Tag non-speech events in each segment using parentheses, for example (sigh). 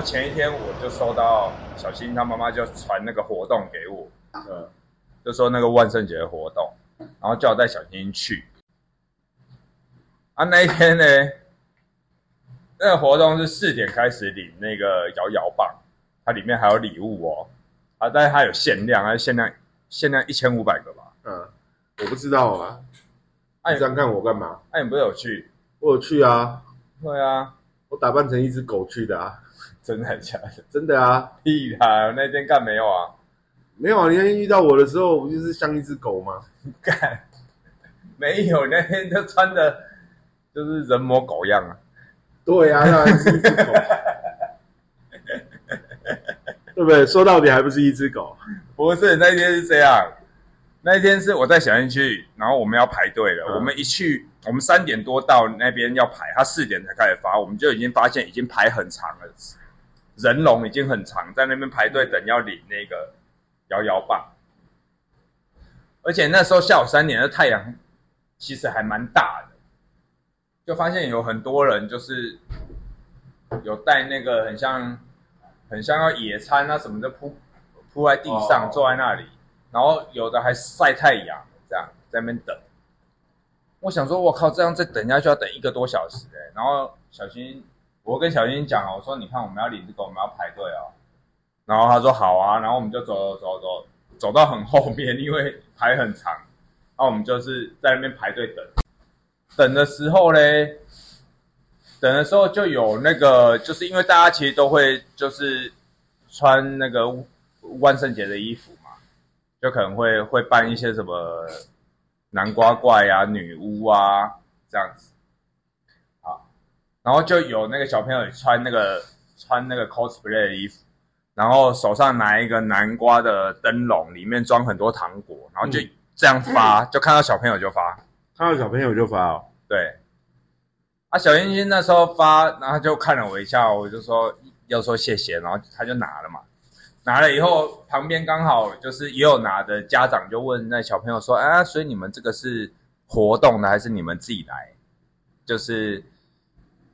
后前一天我就收到小新他妈妈就传那个活动给我，呃，就说那个万圣节的活动，然后叫我带小新去。啊，那一天呢，那个活动是四点开始领那个摇摇棒，它里面还有礼物哦，啊，但是它有限量，它限量限量一千五百个吧。嗯，我不知道啊，哎你这样看我干嘛？那、你不是有去？我有去啊，对啊，我打扮成一只狗去的啊，真的还假的？真的啊，屁啦！那天干没有啊？没有啊，你那天遇到我的时候，不就是像一只狗吗？(laughs) 干没有，那天就穿的就是人模狗样啊。对啊，当然是一只狗，(laughs) 对不对？说到底还不是一只狗。不是，那天是这样，那一天是我在小英去，然后我们要排队了。嗯我们一去，我们三点多到那边要排，他四点才开始发，我们就已经发现已经排很长了，人龙已经很长，在那边排队等要领那个摇摇棒。而且那时候下午三点的太阳其实还蛮大的，就发现有很多人就是有带那个很像很像要野餐啊什么的铺铺在地上，哦坐在那里，然后有的还晒太阳，这样在那边等。我想说，我靠，这样再等下去要等一个多小时哎、然后小新，我跟小新讲哦，我说你看我们要领这个，我们要排队哦。然后他说好啊，然后我们就走走走走走到很后面，因为排很长，然后我们就是在那边排队等。等的时候嘞，等的时候就有那个，就是因为大家其实都会就是穿那个万圣节的衣服嘛，就可能会会扮一些什么南瓜怪啊、女巫啊这样子，然后就有那个小朋友穿那个穿那个 cosplay 的衣服，然后手上拿一个南瓜的灯笼，里面装很多糖果，然后就嗯这样发，就看到小朋友就发，看到小朋友就发哦，对，啊，小星星那时候发，然后就看了我一下，我就说要说谢谢，然后他就拿了嘛。拿了以后，旁边刚好就是也有拿的家长就问那小朋友说：“啊，所以你们这个是活动的还是你们自己来？”就是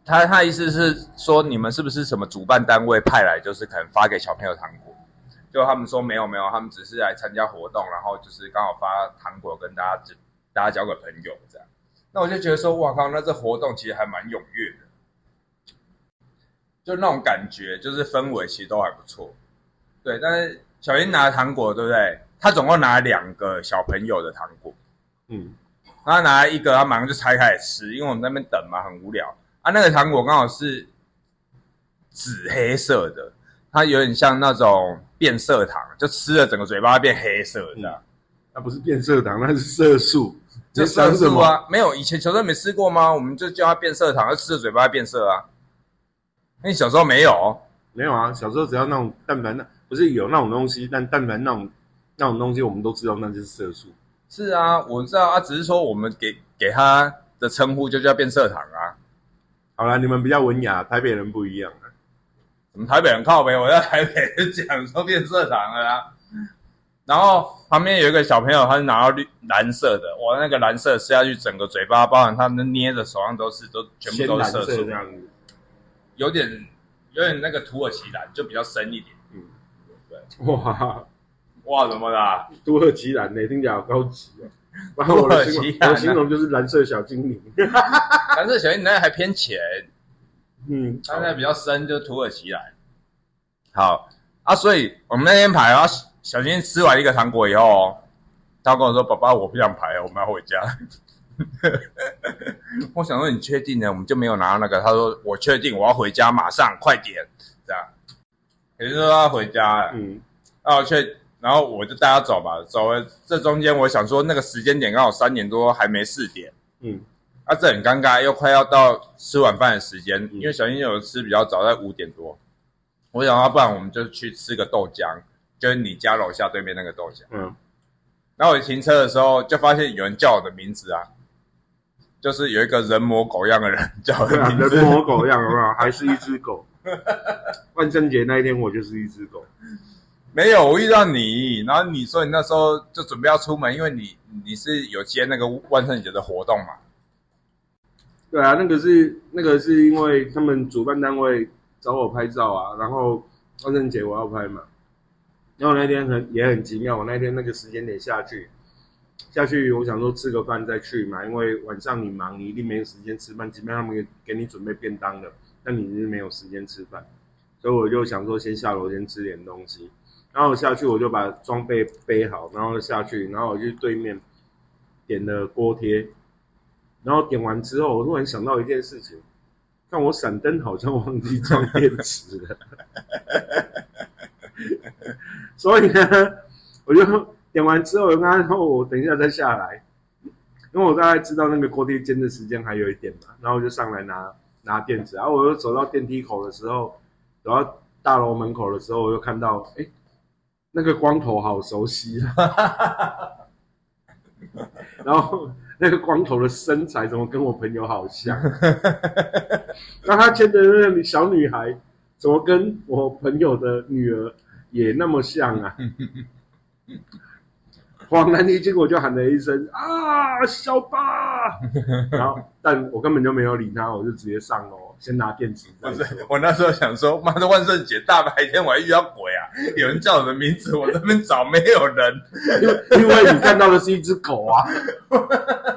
他他意思是说你们是不是什么主办单位派来，就是可能发给小朋友糖果？就他们说没有没有，他们只是来参加活动，然后就是刚好发糖果跟大家大家交个朋友这样。那我就觉得说，哇靠，那这活动其实还蛮踊跃的，就那种感觉，就是氛围其实都还不错。对，但是小英拿了糖果，对不对？他总共拿了两个小朋友的糖果，嗯，他拿了一个，他马上就拆开来吃，因为我们在那边等嘛，很无聊啊。那个糖果刚好是紫黑色的，它有点像那种变色糖，就吃了整个嘴巴变黑色这样。那不是变色糖，那是色素。(laughs) 就你在色？素啊，没有以前小时候没吃过吗？我们就叫它变色糖，它吃了嘴巴变色啊。那你小时候没有？没有啊，小时候只要那种蛋白那不是有那种东西，但蛋白那种那种东西我们都知道那就是色素。是啊，我知道啊，只是说我们给给它的称呼就叫变色糖啊。好了，你们比较文雅，台北人不一样啊。我们台北人靠北，我在台北就讲说变色糖了啊。然后旁边有一个小朋友，他是拿到绿蓝色的，哇，那个蓝色吃下去，整个嘴巴，包含他们捏的手上都是，都全部都是色素色这，样子。有点有点那个土耳其蓝，就比较深一点。嗯，对哇，哇，怎么啦？(laughs) 土耳其蓝呢，听起来好高级哦。(laughs) 然后我的形容，土耳其我的形容就是蓝色小精灵。(laughs) 蓝色小鹰那个还偏浅，嗯，它那个比较深，就土耳其蓝。好啊，所以我们那天排，然后小新吃完一个糖果以后，他跟我说：“爸爸，我不想排了，我们要回家。(laughs) ”我想说：“你确定呢？”我们就没有拿到那个。他说：“我确定，我要回家，马上，快点。”这样，也就是说他回家了。嗯，啊，确，然后我就带他走吧。走了，这中间我想说，那个时间点刚好三点多，还没四点。嗯，啊，这很尴尬，又快要到吃晚饭的时间，嗯因为小新有吃比较早，在五点多。我想要不然我们就去吃个豆浆，就是你家楼下对面那个豆浆。嗯，然后我停车的时候，就发现有人叫我的名字啊，就是有一个人模狗样的人叫我的名字 (laughs) 人。模狗样，有？还是一只狗。万圣节那一天，我就是一只狗。没有，我遇到你，然后你说你那时候就准备要出门，因为你你是有接那个万圣节的活动嘛。对啊，那个是那个是因为他们主办单位找我拍照啊，然后万圣节我要拍嘛，然后那天很也很奇妙，我那天那个时间点下去，下去我想说吃个饭再去嘛，因为晚上你忙，你一定没有时间吃饭，即便他们给你准备便当的，但你是没有时间吃饭，所以我就想说先下楼先吃点东西，然后我下去我就把装备背好，然后下去，然后我去对面点了锅贴。然后点完之后，我突然想到一件事情，但我闪灯好像忘记装电池了，(laughs) 所以呢，我就点完之后，我跟他说我等一下再下来，因为我大概知道那个锅贴煎的时间还有一点嘛，然后我就上来拿拿电池，然后我又走到电梯口的时候，走到大楼门口的时候，我又看到，哎，那个光头好熟悉啊，(laughs) 然后。那个光头的身材怎么跟我朋友好像？(laughs) 那他牵的那个小女孩怎么跟我朋友的女儿也那么像啊？(laughs) 恍然一惊，我就喊了一声啊，小八！然后，但我根本就没有理他，我就直接上楼，先拿电池。我那时候想说，妈的，万圣节大白天我还遇到鬼啊！(laughs) 有人叫我的名字，我那边找没有人，因为因为你看到的是一只狗啊。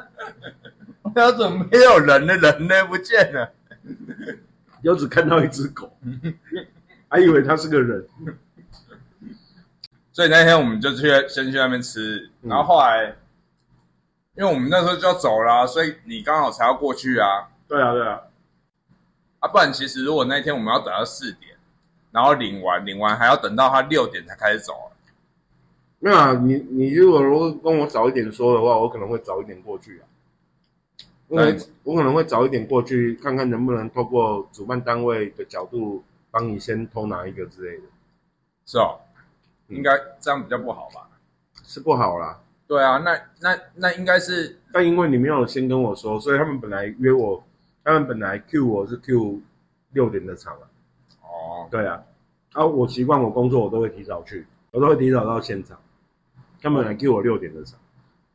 (laughs) 他怎么没有人呢？人呢？不见了，又只看到一只狗，还以为他是个人。所以那天我们就去先去那边吃，然后后来，因为我们那时候就要走了，所以你刚好才要过去啊。对啊，对啊。啊，不然其实如果那天我们要等到四点，然后领完领完还要等到他六点才开始走。没有啊，你你如果如果跟我早一点说的话，我可能会早一点过去啊。因为我可能会早一点过去看看能不能透过主办单位的角度帮你先偷拿一个之类的。是哦。应该这样比较不好吧？是不好啦。对啊，那那那应该是，但因为你没有先跟我说，所以他们本来约我，他们本来 Q 我是 Q 六点的场啊。哦，对啊，啊，我习惯我工作我都会提早去，我都会提早到现场。他们来给我六点的场，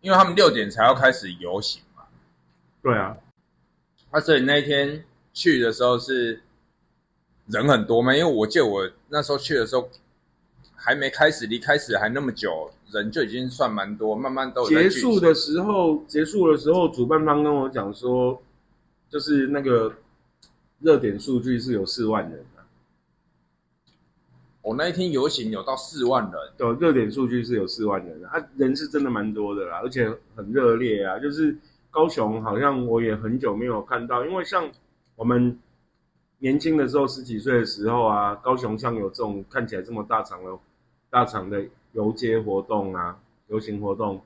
因为他们六点才要开始游行嘛。对啊，啊，所以那一天去的时候是人很多嘛？因为我记得我那时候去的时候。还没开始，离开始还那么久，人就已经算蛮多，慢慢都结束的时候，结束的时候，主办方跟我讲说，就是那个热点数据是有四万人的。我那一天游行有到四万人，对，热点数据是有四万人，啊，人是真的蛮多的啦，而且很热烈啊。就是高雄好像我也很久没有看到，因为像我们年轻的时候，十几岁的时候啊，高雄像有这种看起来这么大场的。大场的游街活动啊，游行活动，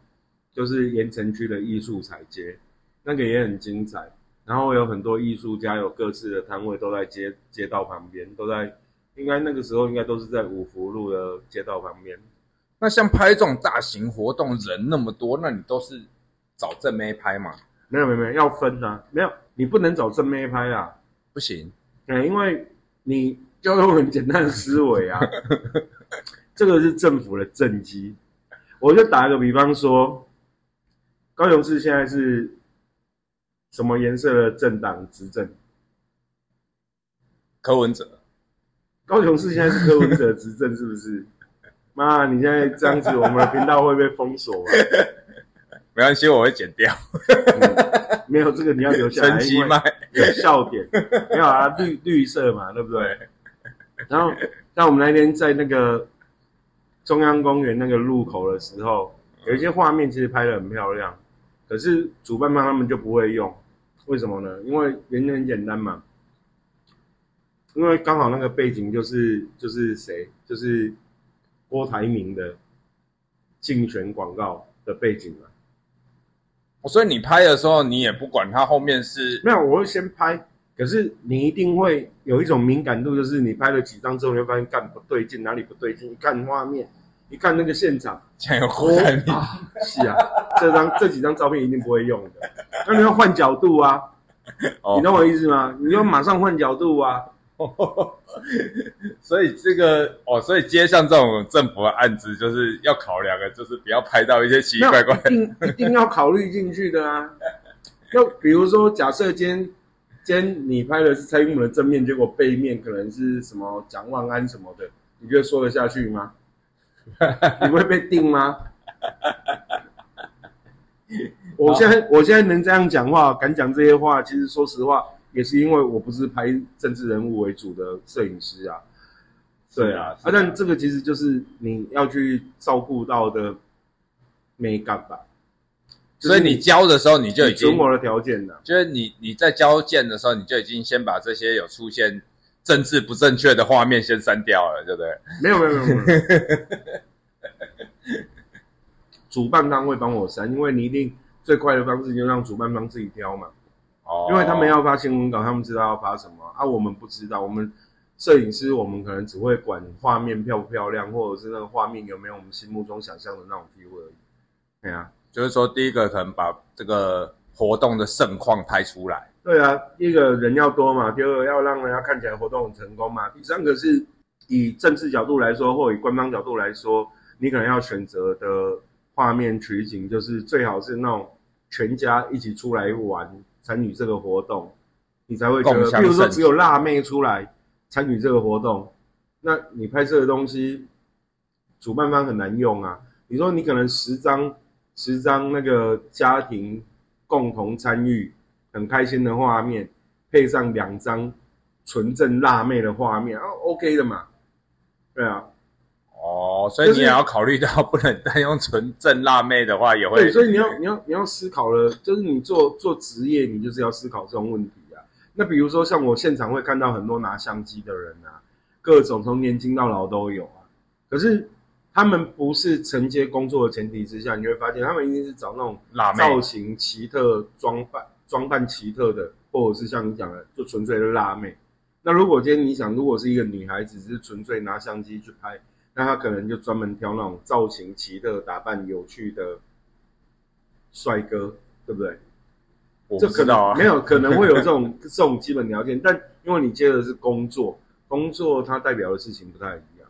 就是盐城区的艺术彩街，那个也很精彩。然后有很多艺术家有各自的摊位，都在街街道旁边，都在应该那个时候应该都是在五福路的街道旁边。那像拍这种大型活动，人那么多，那你都是找正妹拍吗？没有没有没有，要分啊，没有你不能找正妹拍啊，不行，嗯，因为你要用很简单的思维啊。(laughs) 这个是政府的政绩，我就打个比方说，高雄市现在是什么颜色的政党执政？柯文哲。高雄市现在是柯文哲执政，是不是？妈，你现在这样子，我们的频道会被封锁吗？(laughs) 没关系，我会剪掉。没有这个你要留下来，因为有笑点。没有啊，绿绿色嘛，对不对？然后，像我们那天在那个。中央公园那个路口的时候，有一些画面其实拍的很漂亮，可是主办方他们就不会用，为什么呢？因为原因很简单嘛，因为刚好那个背景就是就是谁，就是郭台铭的竞选广告的背景嘛。所以你拍的时候，你也不管它后面是没有，我会先拍，可是你一定会有一种敏感度，就是你拍了几张之后，你会发现干不对劲，哪里不对劲？一看画面。一看那个现场，有郭台铭是啊，这张这几张照片一定不会用的。那你要换角度啊，你懂我意思吗？你要马上换角度啊。(laughs) 所以这个哦，所以接像这种政府的案子，就是要考量的，就是不要拍到一些奇奇怪怪，一定一定要考虑进去的啊。(laughs) 就比如说，假设今天今天你拍的是蔡英文的正面，结果背面可能是什么蒋万安什么的，你觉得说得下去吗？(laughs) 你会被定吗？我现在我现在能这样讲话，敢讲这些话，其实说实话，也是因为我不是拍政治人物为主的摄影师啊。对啊，啊，但这个其实就是你要去照顾到的美感吧。所以你教的时候，你就已经准我的条件了。就是你你在交件的时候，你就已经先把这些有出现政治不正确的画面先删掉了，对不对？没有没有没有没有。(laughs) 主办方会帮我删，因为你一定最快的方式就让主办方自己挑嘛。哦。因为他们要发新闻稿，他们知道要发什么啊，我们不知道。我们摄影师，我们可能只会管画面漂不漂亮，或者是那个画面有没有我们心目中想象的那种 feel 而已。对啊。就是说，第一个可能把这个活动的盛况拍出来。对啊，第一个人要多嘛，第二个要让人家看起来活动很成功嘛。第三个是以政治角度来说，或以官方角度来说，你可能要选择的画面取景，就是最好是那种全家一起出来玩，参与这个活动，你才会觉得。比如说，只有辣妹出来参与这个活动，那你拍摄的东西，主办方很难用啊。你说你可能十张。十张那个家庭共同参与很开心的画面，配上两张纯正辣妹的画面，啊，OK 的嘛？对啊，哦，所以你也要考虑到不能单用纯正辣妹的话，也会对，所以你要你要你要思考了，就是你做做职业，你就是要思考这种问题啊。那比如说像我现场会看到很多拿相机的人啊，各种从年轻到老都有啊，可是。他们不是承接工作的前提之下，你会发现他们一定是找那种造型奇特、装扮装扮奇特的，或者是像你讲的，就纯粹的辣妹。那如果今天你想，如果是一个女孩子，是纯粹拿相机去拍，那他可能就专门挑那种造型奇特、打扮有趣的帅哥，对不对？我不知道啊，没有可能会有这种 (laughs) 这种基本条件，但因为你接的是工作，工作它代表的事情不太一样。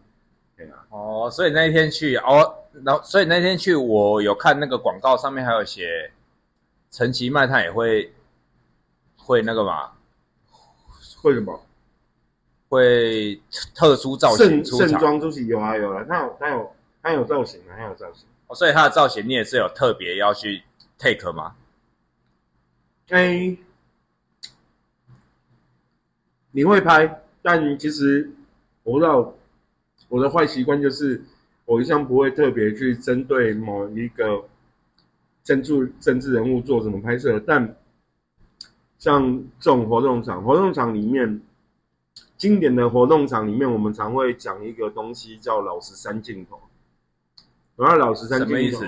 对啊哦，所以那一天去哦，然后所以那天去，我有看那个广告，上面还有写陈其迈他也会会那个嘛，会什么？会特殊造型出场？盛装出席有啊有啊，他有他有他有造型啊，他有造型。哦，所以他的造型你也是有特别要去 take 吗？哎，你会拍，但其实我不知道。我的坏习惯就是，我一向不会特别去针对某一个政治政治人物做什么拍摄。但像这种活动场，活动场里面经典的活动场里面，我们常会讲一个东西叫老十三镜头。然后老十三镜头，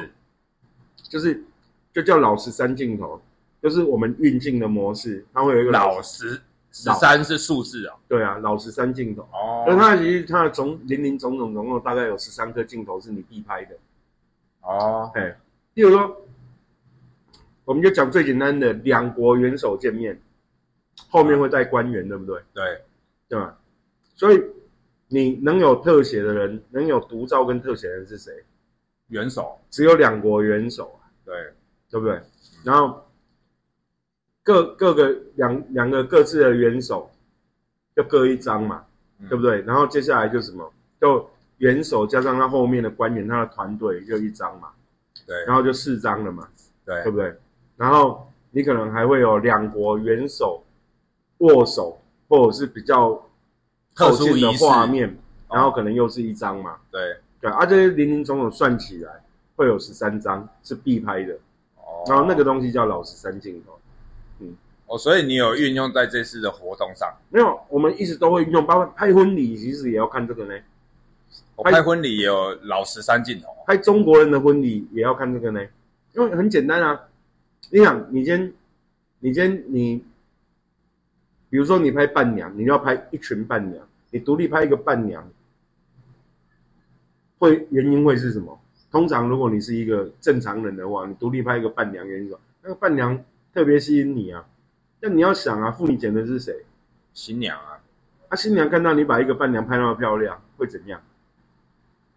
就是就叫老十三镜头，就是我们运镜的模式，它会有一个老十。十三是数字啊，对啊，老十三镜头。哦，那它其实它的总零零总总总共大概有十三颗镜头是你必拍的。哦，哎，比如说，我们就讲最简单的两国元首见面，后面会带官员，对不对？对，对吧？所以你能有特写的人，能有独照跟特写的人是谁？元首，只有两国元首啊，对，对不对？然后。各各个两两个各自的元首，就各一张嘛，对不对？然后接下来就什么，就元首加上他后面的官员，他的团队就一张嘛，对，然后就四张了嘛，对，对不对？然后你可能还会有两国元首握手，或者是比较特殊的画面，然后可能又是一张嘛，对对，啊，这些零零总总算起来会有十三张是必拍的，哦，然后那个东西叫老十三镜头。嗯哦，所以你有运用在这次的活动上？没有，我们一直都会运用，包括拍婚礼，其实也要看这个呢。拍婚礼也有老十三镜头，拍中国人的婚礼也要看这个呢。因为很简单啊，你想，你先，你先，你，比如说你拍伴娘，你要拍一群伴娘，你独立拍一个伴娘，会原因会是什么？通常如果你是一个正常人的话，你独立拍一个伴娘，原因什么？那个伴娘特别吸引你啊。那你要想啊，妇女捡的是谁？新娘啊！啊，新娘看到你把一个伴娘拍那么漂亮，会怎样？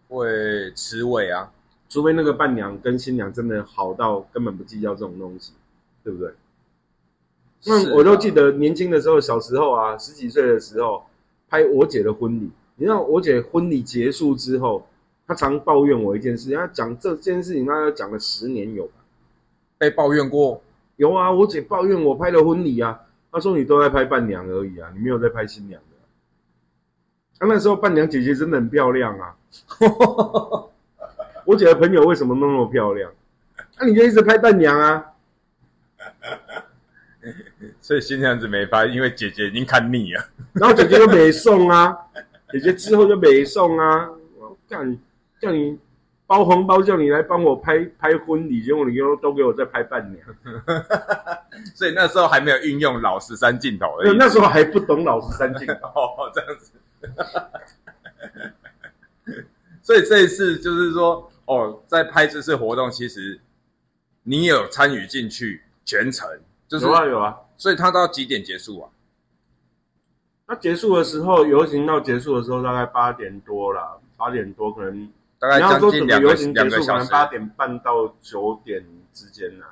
会吃味啊！除非那个伴娘跟新娘真的好到根本不计较这种东西，对不对？是那我都啊记得年轻的时候，小时候啊，十几岁的时候拍我姐的婚礼。你知道我姐婚礼结束之后，她常抱怨我一件事，她讲这件事情，她讲了十年有吧？被抱怨过，有啊，我姐抱怨我拍的婚礼啊，她说你都在拍伴娘而已啊，你没有在拍新娘的。她、那时候伴娘姐姐真的很漂亮啊，(laughs) 我姐的朋友为什么那么漂亮？那、你就一直拍伴娘啊？所以新娘子没发，因为姐姐已经看腻了。然后姐姐就没送啊，(laughs) 姐姐之后就没送啊，我干叫你包红包，叫你来帮我拍拍婚礼，结果你又都给我再拍伴娘。(laughs) 所以那时候还没有运用老十三镜头而已。那时候还不懂老十三镜头，(laughs) 哦，这样子。所以这一次就是说，哦，在拍这次活动，其实你有参与进去全程，就是有啊有啊。所以他到几点结束啊？那结束的时候，游行到结束的时候大概八点多啦，八点多可能大概将近两个两个小时。能八点半到九点之间呐。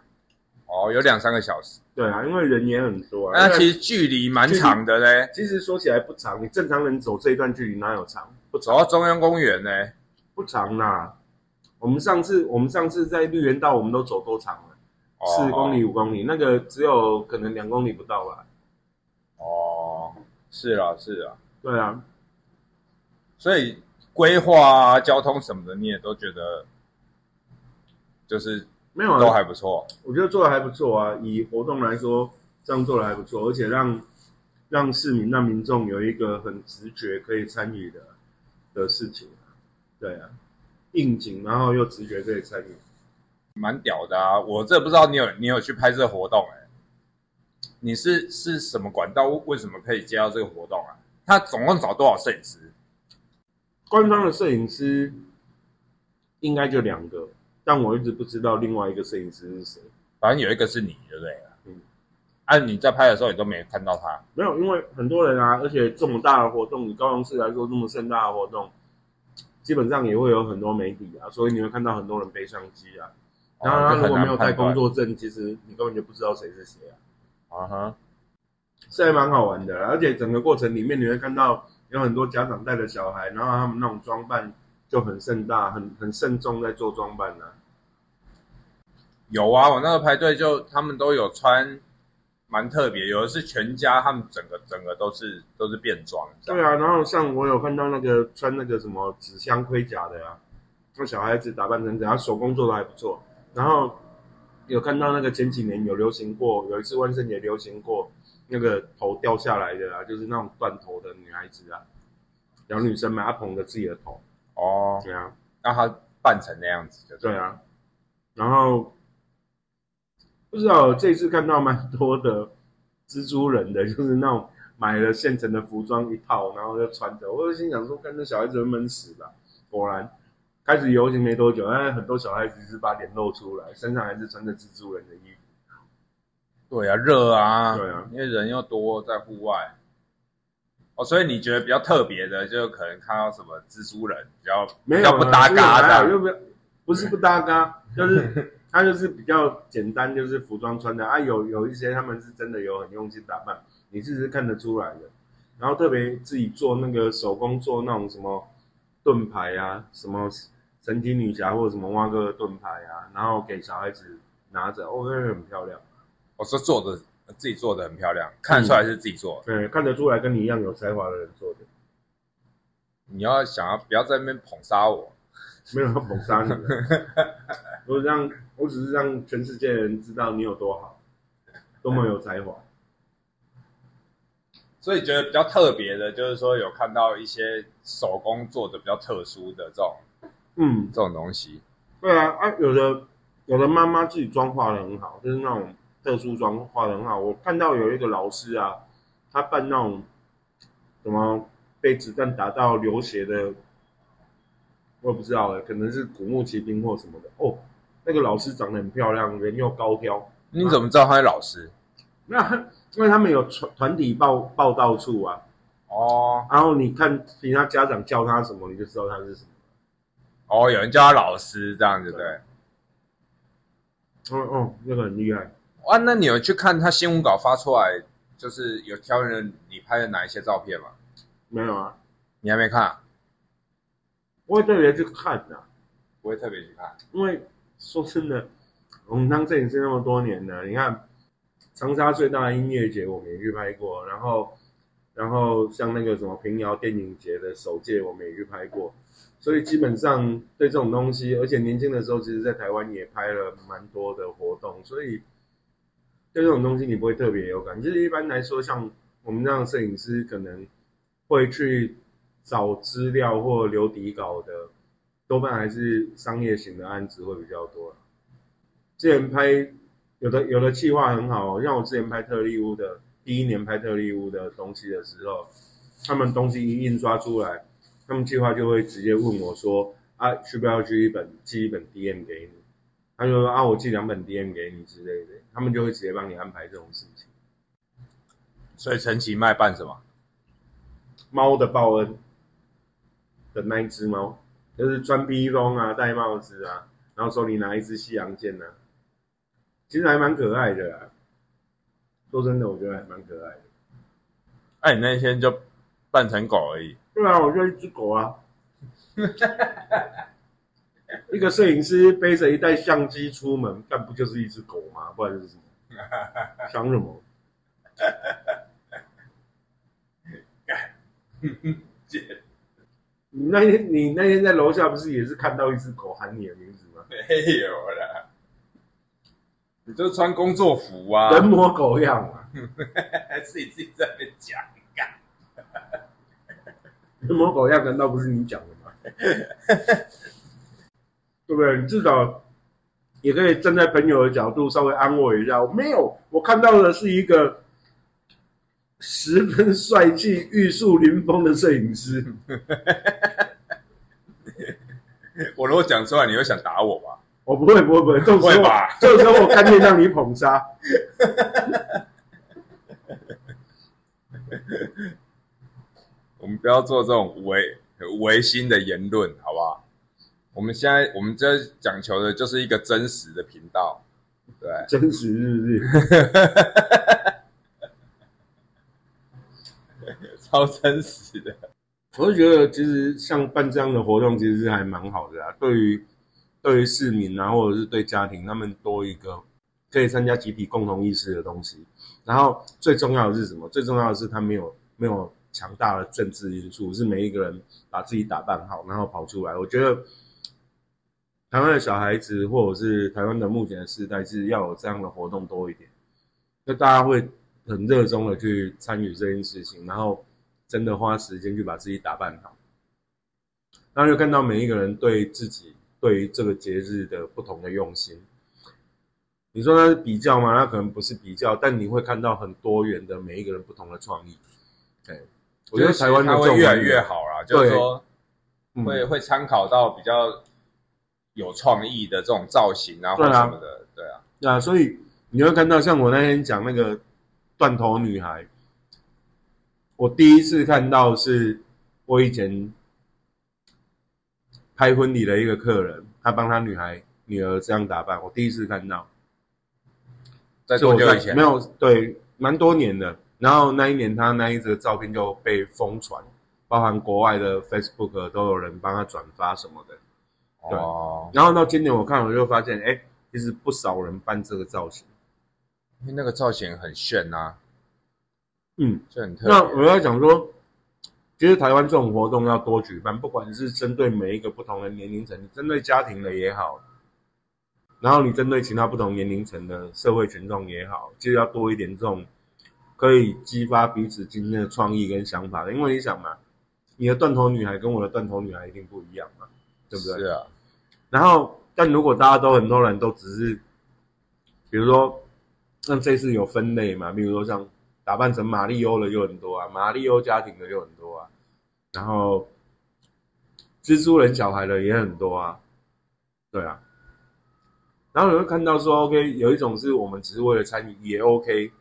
哦，有两三个小时。对啊，因为人也很多啊。那其实距离蛮长的嘞，其实说起来不长，你正常人走这一段距离哪有长？不走到中央公园呢。不长啦。我们上次我们上次在绿园道，我们都走多长了？哦四公里、五公里，那个只有可能两公里不到吧？哦，是啊是啊，对啊，所以规划啊、交通什么的，你也都觉得就是没有啊，还不错。我觉得做的还不错啊。以活动来说，这样做的还不错，而且让让市民、让民众有一个很直觉可以参与的的事情啊。对啊，应景，然后又直觉可以参与。蛮屌的啊！我这不知道你有你有去拍这个活动哎、你是是什么管道？为什么可以接到这个活动啊？他总共找多少摄影师？官方的摄影师应该就两个，但我一直不知道另外一个摄影师是谁。反正有一个是你，对不对？嗯嗯，啊，你在拍的时候你都没看到他，没有，因为很多人啊，而且这么大的活动，以高雄市来说这么盛大的活动，基本上也会有很多媒体啊，所以你会看到很多人背相机啊。然后他如果没有带工作证，其实你根本就不知道谁是谁啊，啊哈，是还蛮好玩的。而且整个过程里面，你会看到有很多家长带着小孩，然后他们那种装扮就很盛大、很很慎重在做装扮啊。有啊，我那个排队就他们都有穿，蛮特别，有的是全家，他们整个整个都是都是便装。对啊，然后像我有看到那个穿那个什么纸箱盔甲的啊，那小孩子打扮成这样，手工做的还不错。然后有看到那个前几年有流行过，有一次万圣节流行过那个头掉下来的啊，就是那种断头的女孩子啊，小女生嘛，她捧着自己的头，哦，对啊，让她扮成那样子就对啊，然后不知道这次看到蛮多的蜘蛛人的，就是那种买了现成的服装一套，然后就穿着。我就心想说，看这小孩子会闷死吧？果然，开始游行没多久，但是很多小孩子是把脸露出来，身上还是穿着蜘蛛人的衣服。对啊，热啊，对啊因为人又多在户外。哦，所以你觉得比较特别的，就可能看到什么蜘蛛人，比较没有比较不搭嘎这这样。又不不是不搭嘎，就是 (laughs) 他就是比较简单，就是服装穿的啊。有有一些他们是真的有很用心打扮，你是是看得出来的。然后特别自己做那个手工做那种什么盾牌啊，什么神奇女侠或者什么蛙哥的盾牌啊，然后给小孩子拿着，哦，那个很漂亮。我说做的自己做的很漂亮，看得出来是自己做的。对，看得出来跟你一样有才华的人做的，你要想要不要在那边捧杀我？没有要捧杀你，(laughs) 我让我只是让全世界的人知道你有多好，多么有才华。所以觉得比较特别的，就是说有看到一些手工做的比较特殊的这种嗯，这种东西。对啊，啊，有的有的妈妈自己妆化的很好，就是那种特殊妆化的很好。我看到有一个老师啊，他扮那种什么被子弹打到流血的，我也不知道哎，可能是古墓奇兵或什么的。哦，那个老师长得很漂亮，人又高挑。你怎么知道他是老师？那因为他们有团团体报报道处啊，哦然后你看其他家长叫他什么，你就知道他是什么。哦，有人叫他老师这样子对。哦哦，那个很厉害。啊，那你有去看他新闻稿发出来，就是有挑人你拍的哪一些照片吗？没有啊，你还没看、啊？不会特别去看的、不会特别去看。因为说真的，我们当摄影师那么多年了，你看长沙最大音乐节我们也去拍过，然后然后像那个什么平遥电影节的首届我们也去拍过，所以基本上对这种东西，而且年轻的时候其实在台湾也拍了蛮多的活动，所以对这种东西你不会特别有感。就是一般来说，像我们这样摄影师可能会去找资料或留底稿的，多半还是商业型的案子会比较多。之前拍有的有的计划很好、哦，像我之前拍特利屋的第一年拍特利屋的东西的时候，他们东西一印刷出来，他们计划就会直接问我说啊，需不要寄一本寄一本 DM 给你？他就说啊，我寄两本 DM 给你之类的，他们就会直接帮你安排这种事情。所以陈其迈办什么？猫的报恩的那一只猫，就是穿披风啊，戴帽子啊，然后手里拿一支西洋剑呢、啊，其实还蛮可爱的啦。说真的，我觉得还蛮可爱的。哎、你那天就扮成狗而已。对啊，我就一只狗啊。(laughs) 一个摄影师背着一袋相机出门，但不就是一只狗吗？不然是什么？想什么？(laughs) 你那天你那天在楼下不是也是看到一只狗喊你的名字吗？没有啦，你就穿工作服啊，人模狗样啊，还是你自己在那边讲干？人模狗样难道不是你讲的吗？(laughs) 对不对？你至少也可以站在朋友的角度稍微安慰一下。我没有，我看到的是一个十分帅气、玉树临风的摄影师。(laughs) 我如果讲出来，你会想打我吧？我不会，不会，不会，这种时候？这个时候我甘愿让你捧杀。(laughs) 我们不要做这种违违心的言论，好不好？我们现在我们这讲求的就是一个真实的频道，对，真实日日，(laughs) 超真实的。我就觉得其实像办这样的活动，其实是还蛮好的啊。对于对于市民啊，或者是对家庭，他们多一个可以参加集体共同意识的东西。然后最重要的是什么？最重要的是他没有没有强大的政治因素，是每一个人把自己打扮好，然后跑出来。我觉得台湾的小孩子，或者是台湾的目前的世代，是要有这样的活动多一点，那大家会很热衷的去参与这件事情，然后真的花时间去把自己打扮好，然后就看到每一个人对自己对于这个节日的不同的用心。你说那是比较吗？那可能不是比较，但你会看到很多元的每一个人不同的创意。对，我觉得台湾的它会越来越好啦，就是说嗯会会参考到比较有创意的这种造型啊，或什么的，对啊，对啊，所以你会看到，像我那天讲那个断头女孩，我第一次看到是我以前拍婚礼的一个客人，他帮他女孩女儿这样打扮，我第一次看到，在是我在多久以前？没有对，蛮多年的。然后那一年他那一则照片就被疯传，包含国外的 Facebook 都有人帮他转发什么的。对哦，然后到今年我看我就发现，哎，其实不少人办这个造型。因为那个造型很炫呐，嗯，就很特别。那我要讲说，其实台湾这种活动要多举办，不管是针对每一个不同的年龄层，你针对家庭的也好，然后你针对其他不同年龄层的社会群众也好，其实要多一点这种可以激发彼此今天的创意跟想法的。因为你想嘛，你的断头女孩跟我的断头女孩一定不一样嘛，对不对？是啊，然后，但如果大家都很多人都只是，比如说，像这次有分类嘛，比如说像打扮成马里欧的就很多啊，马里欧家庭的就很多啊，然后蜘蛛人小孩的也很多啊，对啊。然后你会看到说，OK，有一种是我们只是为了参与，也 OK，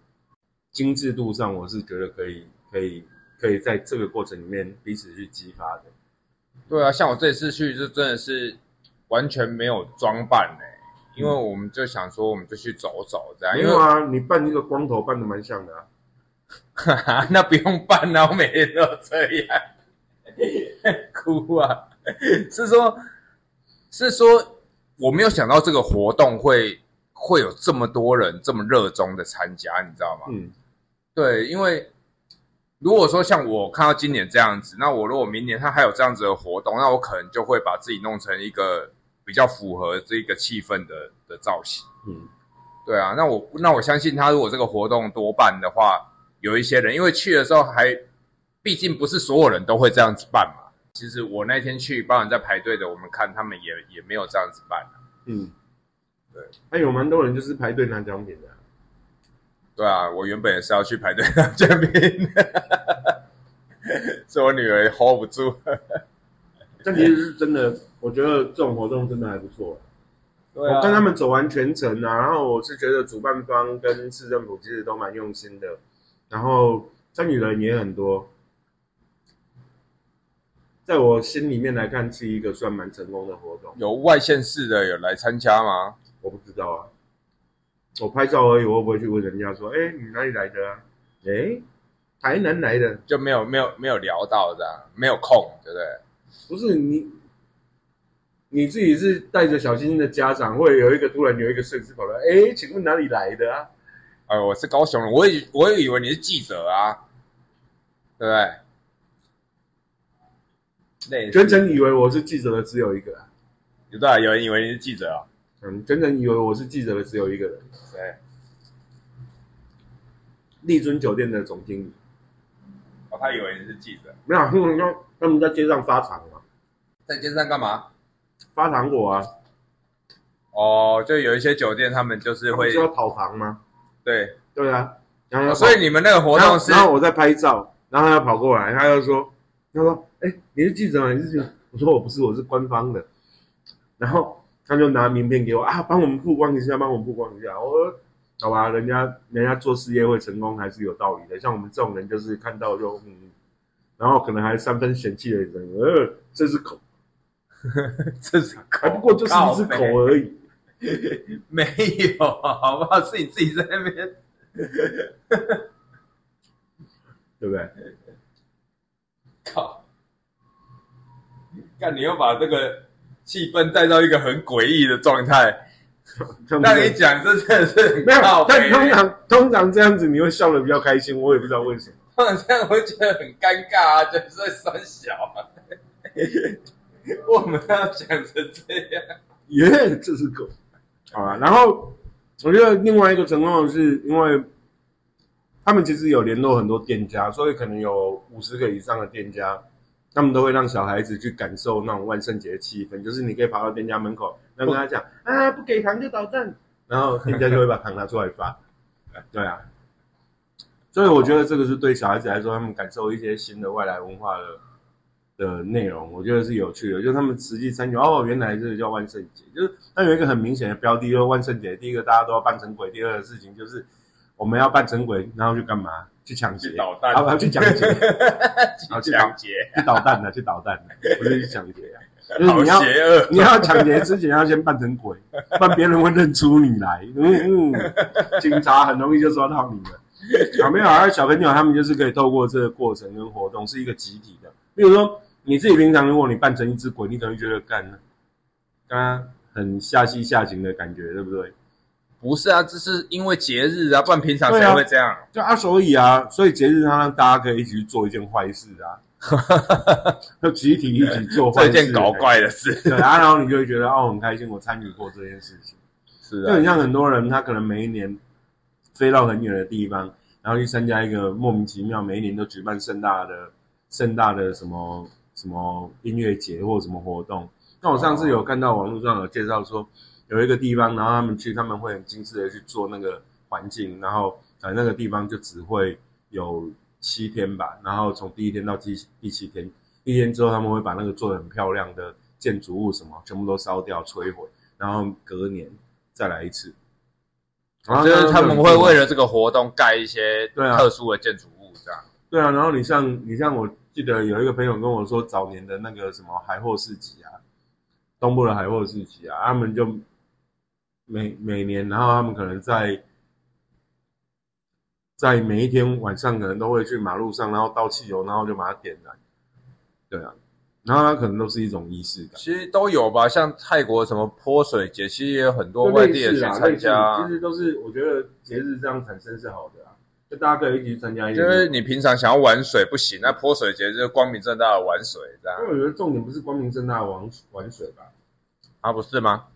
精致度上我是觉得可以，可以，可以在这个过程里面彼此去激发的。对啊，像我这次去就真的是完全没有装扮哎、因为我们就想说，我们就去走走这样，因为没有啊，你扮一个光头扮的蛮像的啊。(laughs) 那不用办啊，我每天都这样，(laughs) 哭啊！是说，是说，我没有想到这个活动会会有这么多人这么热衷的参加，你知道吗？嗯，对，因为如果说像我看到今年这样子，那我如果明年他还有这样子的活动，那我可能就会把自己弄成一个比较符合这个气氛的的造型。嗯，对啊，那我那我相信他如果这个活动多办的话，有一些人因为去的时候还，毕竟不是所有人都会这样子办嘛。其实我那天去，包含在排队的，我们看他们也也没有这样子办、啊、嗯，对，还有蛮多人就是排队拿奖品的啊、对啊，我原本也是要去排队拿奖品，(laughs) 是我女儿 hold 不住。(laughs) 但其实是真的，我觉得这种活动真的还不错。对啊。我跟他们走完全程啊，然后我是觉得主办方跟市政府其实都蛮用心的，然后参与人也很多，在我心里面来看是一个算蛮成功的活动。有外县市的有来参加吗？我不知道啊，我拍照而已，我会不会去问人家说，哎，你哪里来的啊？哎，台南来的，就没有没有没有聊到这样，没有空，对不对？不是你，你自己是带着小星星的家长，会有一个突然有一个摄影师跑来，哎，请问哪里来的啊？哎，我是高雄人，我以我也以为你是记者啊，对不对？类似全程以为我是记者的只有一个啊，有对啊，有人以为你是记者啊？嗯，全程以为我是记者的只有一个人，对，丽尊酒店的总经理。哦，他以为你是记者，没有，他们说他们在街上发糖嘛，在街上干嘛？发糖果啊，哦，就有一些酒店他们就是会要讨糖吗？对，对啊，然后所以你们那个活然后动是然后我在拍照，然后他要跑过来，他就说，他说，哎、你是记者吗？你是记者？我说我不是，我是官方的。然后他就拿名片给我啊，帮我们曝光一下，帮我们曝光一下。我说好吧，人家人家做事业会成功还是有道理的。像我们这种人就是看到就嗯，然后可能还三分嫌弃的人，呃，这是狗，(laughs) 这是还不过就是一只狗而已。(laughs) 没有，好不好？是你自己在那边。(laughs) 对不对？靠！看你又把这个气氛带到一个很诡异的状态，那你讲，这真的是很没有但通常通常这样子你会笑得比较开心，我也不知道为什么。通常这样我会觉得很尴尬啊，就是在三小啊。(laughs) 我们要讲成这样，耶、这是狗。好啊，然后我觉得另外一个成功的是，因为他们其实有联络很多店家，所以可能有五十个以上的店家，他们都会让小孩子去感受那种万圣节的气氛，就是你可以跑到店家门口，然后跟他讲啊，不给糖就捣蛋，(laughs) 然后店家就会把糖拿出来发。(laughs) 对啊，所以我觉得这个是对小孩子来说，他们感受一些新的外来文化的的内容，我觉得是有趣的。就是他们实际参与，哦，原来这个叫万圣节，就是它有一个很明显的标的，就是万圣节。第一个大家都要扮成鬼，第二个事情就是我们要扮成鬼，然后去干嘛？去抢劫去捣蛋啊，不去抢劫，(laughs) 好去抢劫，去捣蛋的，去捣蛋的，不是去抢劫啊。就是好你要。你要抢劫之前要先扮成鬼，不然别人会认出你来。嗯嗯，警察很容易就抓到你了。小朋友啊，小朋友他们就是可以透过这个过程跟活动，是一个集体的。比如说你自己平常，如果你扮成一只鬼，你可能觉得干，刚刚很下戏下情的感觉，对不对？不是啊，这是因为节日啊，不然平常谁会这样？就啊，所以啊，所以节日它让大家可以一起去做一件坏事啊，(laughs) 就集体一起做坏事，一件搞怪的事。对啊，然后你就会觉得哦，很开心，我参与过这件事情。是啊就很，像很多人，他可能每一年飞到很远的地方，然后去参加一个莫名其妙，每一年都举办盛大的、盛大的什么什么音乐节或什么活动。那我上次有看到网络上有介绍说，有一个地方，然后他们去，他们会很精致的去做那个环境，然后呃那个地方就只会有七天吧，然后从第一天到第第七天，一天之后他们会把那个做的很漂亮的建筑物什么全部都烧掉摧毁，然后隔年再来一次。然后就是他们会为了了这个活动盖一些特殊的建筑物，这样。对啊，然后你像你像我记得有一个朋友跟我说，早年的那个什么海货市集啊，东部的海货市集啊，他们就每每年，然后他们可能在在每一天晚上可能都会去马路上，然后倒汽油，然后就把它点燃。对啊，然后它可能都是一种仪式感。其实都有吧，像泰国什么泼水节，其实也有很多外地人去参加啊其。实都是我觉得节日这样产生是好的啊，就大家可以一起去参加一个。就是你平常想要玩水不行，那泼水节就是光明正大的玩水，这样因为我觉得重点不是光明正大的玩玩水吧，啊，不是吗？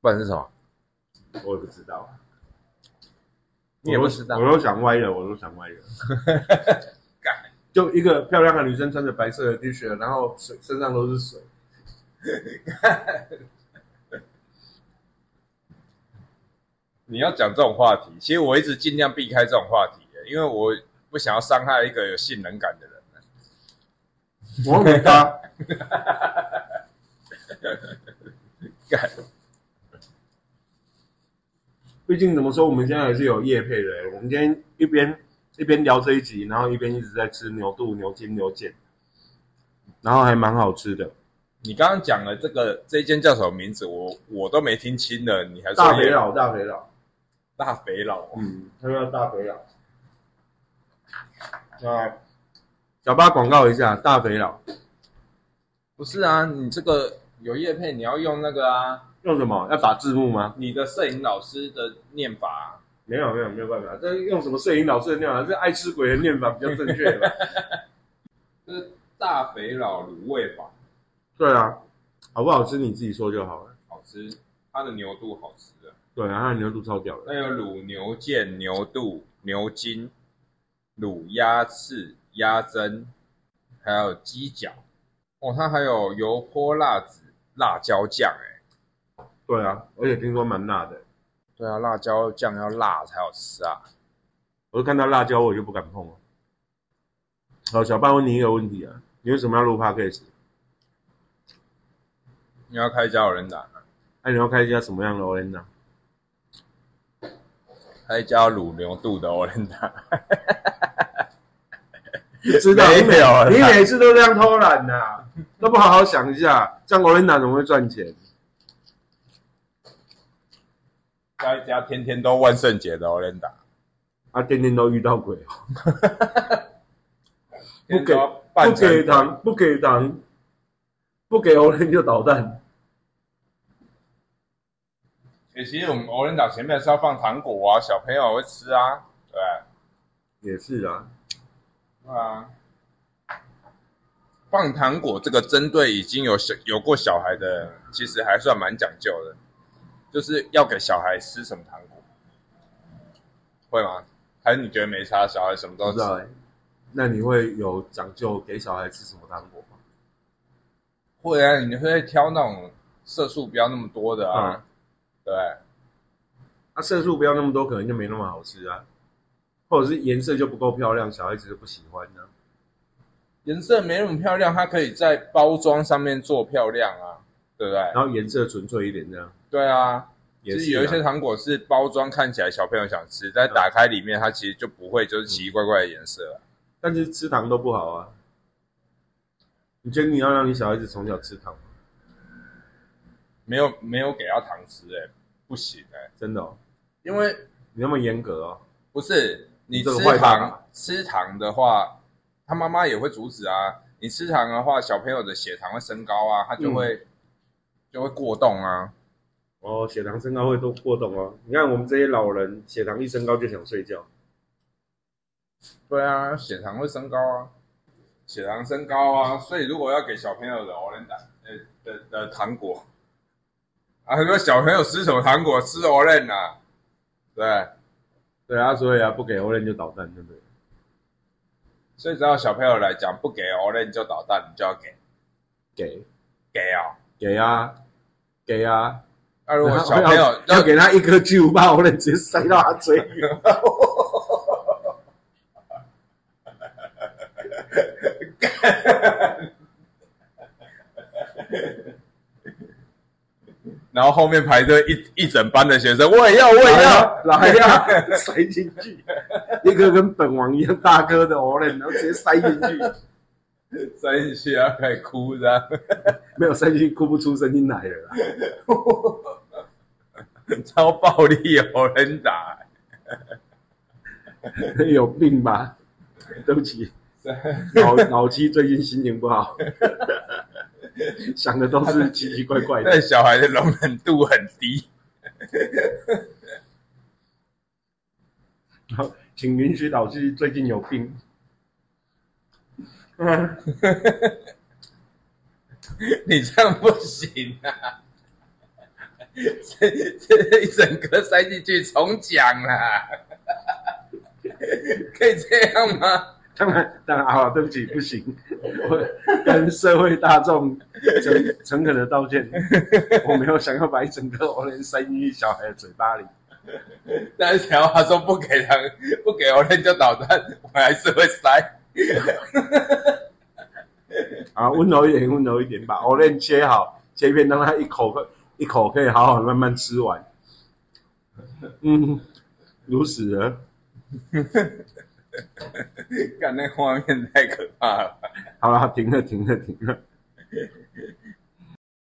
不然是什么？我也不知道，你也不知道我都想歪了，我都想歪了。(laughs) 就一个漂亮的女生穿着白色的 T 恤，然后水身上都是水，(laughs) 你要讲这种话题，其实我一直尽量避开这种话题，因为我不想要伤害一个有信任感的人。我又没搭。(laughs) 干毕竟怎么说，我们现在还是有业配的。我们今天一边一边聊这一集，然后一边一直在吃牛肚、牛筋、牛腱，然后还蛮好吃的。你刚刚讲了这个这一间叫什么名字，我我都没听清了，你还说也大肥佬，大肥佬，大肥佬，嗯，他叫大肥佬。啊，小八广告一下，大肥佬不是啊？你这个有叶配，你要用那个啊，用什么？要打字幕吗？你的摄影老师的念法啊、没有，没有，没有办法。这用什么摄影老师的念法？这爱吃鬼的念法比较正确吧？(laughs) 这是大肥佬卤味法，对啊，好不好吃你自己说就好了。好吃，它的牛肚好吃的。对啊，它的牛肚超屌的。那有卤牛腱、牛肚、牛筋、卤鸭翅、鸭胗，还有鸡脚。哦，它还有油泼辣子、辣椒酱，哎，对啊，而且听说蛮辣的。对啊，辣椒酱要辣才好吃啊。我就看到辣椒我就不敢碰了。好，小半问你一个问题啊，你为什么要录 podcast？你要开加有人打，那、你要开一家什么样的 o l e n a 开一家卤牛肚的欧伦达。知道你每没有你每次都这样偷懒呐、都不好好想一下，这样 e n a 怎么会赚钱？开一家天天都万圣节的欧伦达，啊，天天都遇到鬼哦，(laughs) 不给不给糖，不给糖，不给 e n 就捣蛋。欸其实我们欧伦达前面是要放糖果啊，小朋友会吃啊，对也是啊，对啊。放糖果这个针对已经有小有过小孩的，其实还算蛮讲究的，就是要给小孩吃什么糖果，会吗？还是你觉得没差？小孩什么都吃？道哎、那你会有讲究给小孩吃什么糖果吗？会啊，你会挑那种色素不要那么多的啊，嗯对。它、色素不要那么多，可能就没那么好吃啊，或者是颜色就不够漂亮，小孩子就不喜欢呢、颜色没那么漂亮，它可以在包装上面做漂亮啊，对不对？然后颜色纯粹一点这样，对啊，也是啊其实有一些糖果是包装看起来小朋友想吃，但打开里面它其实就不会就是奇奇怪怪的颜色啊。但是吃糖都不好啊。你觉得你要让你小孩子从小吃糖吗？没有没有给他糖吃、欸，不行哎、真的、哦，因为你那么严格哦？不是你吃糖吃糖的话，他妈妈也会阻止啊。你吃糖的话，小朋友的血糖会升高啊，他就会、就会过动啊。哦，血糖升高会都过动哦。你看我们这些老人，血糖一升高就想睡觉。对啊，血糖会升高啊，血糖升高啊，所以如果要给小朋友的 o r a n 呃的的糖果，啊，很多小朋友吃什么糖果？吃 o r a n 啊，对，对啊，所以啊，不给 o l e n 就捣蛋，对不对？所以只要小朋友来讲，不给 o r a n 就捣蛋，你就要给给给啊。给啊，给啊。那如果小朋友要要给他一颗巨无霸 o l e n 直接塞到他嘴里。(laughs) 然后后面排队一一整班的学生，我也要，我也要，来呀，塞进去，一个跟本王一样大哥的 e 然后直接塞进去。塞进去然后开始哭这样，没有塞进去哭不出声音来了啦。超暴力有人打，有病吧？对不起，老老七最近心情不好，(laughs) 想的都是奇奇怪怪的。但小孩的容忍度很低。(laughs) 好，请允许老师最近有病。嗯，(laughs) 你这样不行啊！这这一整个塞进去重讲啦，可以这样吗？当然，当然啊，对不起，不行，我跟社会大众诚诚恳的道歉，我没有想要把一整个欧连塞进去小孩的嘴巴里。但是小华说不给他，不给欧连就捣蛋，我还是会塞。啊，温柔一点，温柔一点，把欧连切好，切片，让他一口一口可以好好慢慢吃完。嗯，如此 (laughs) 看那画面太可怕了。好了，停了，停了，停了。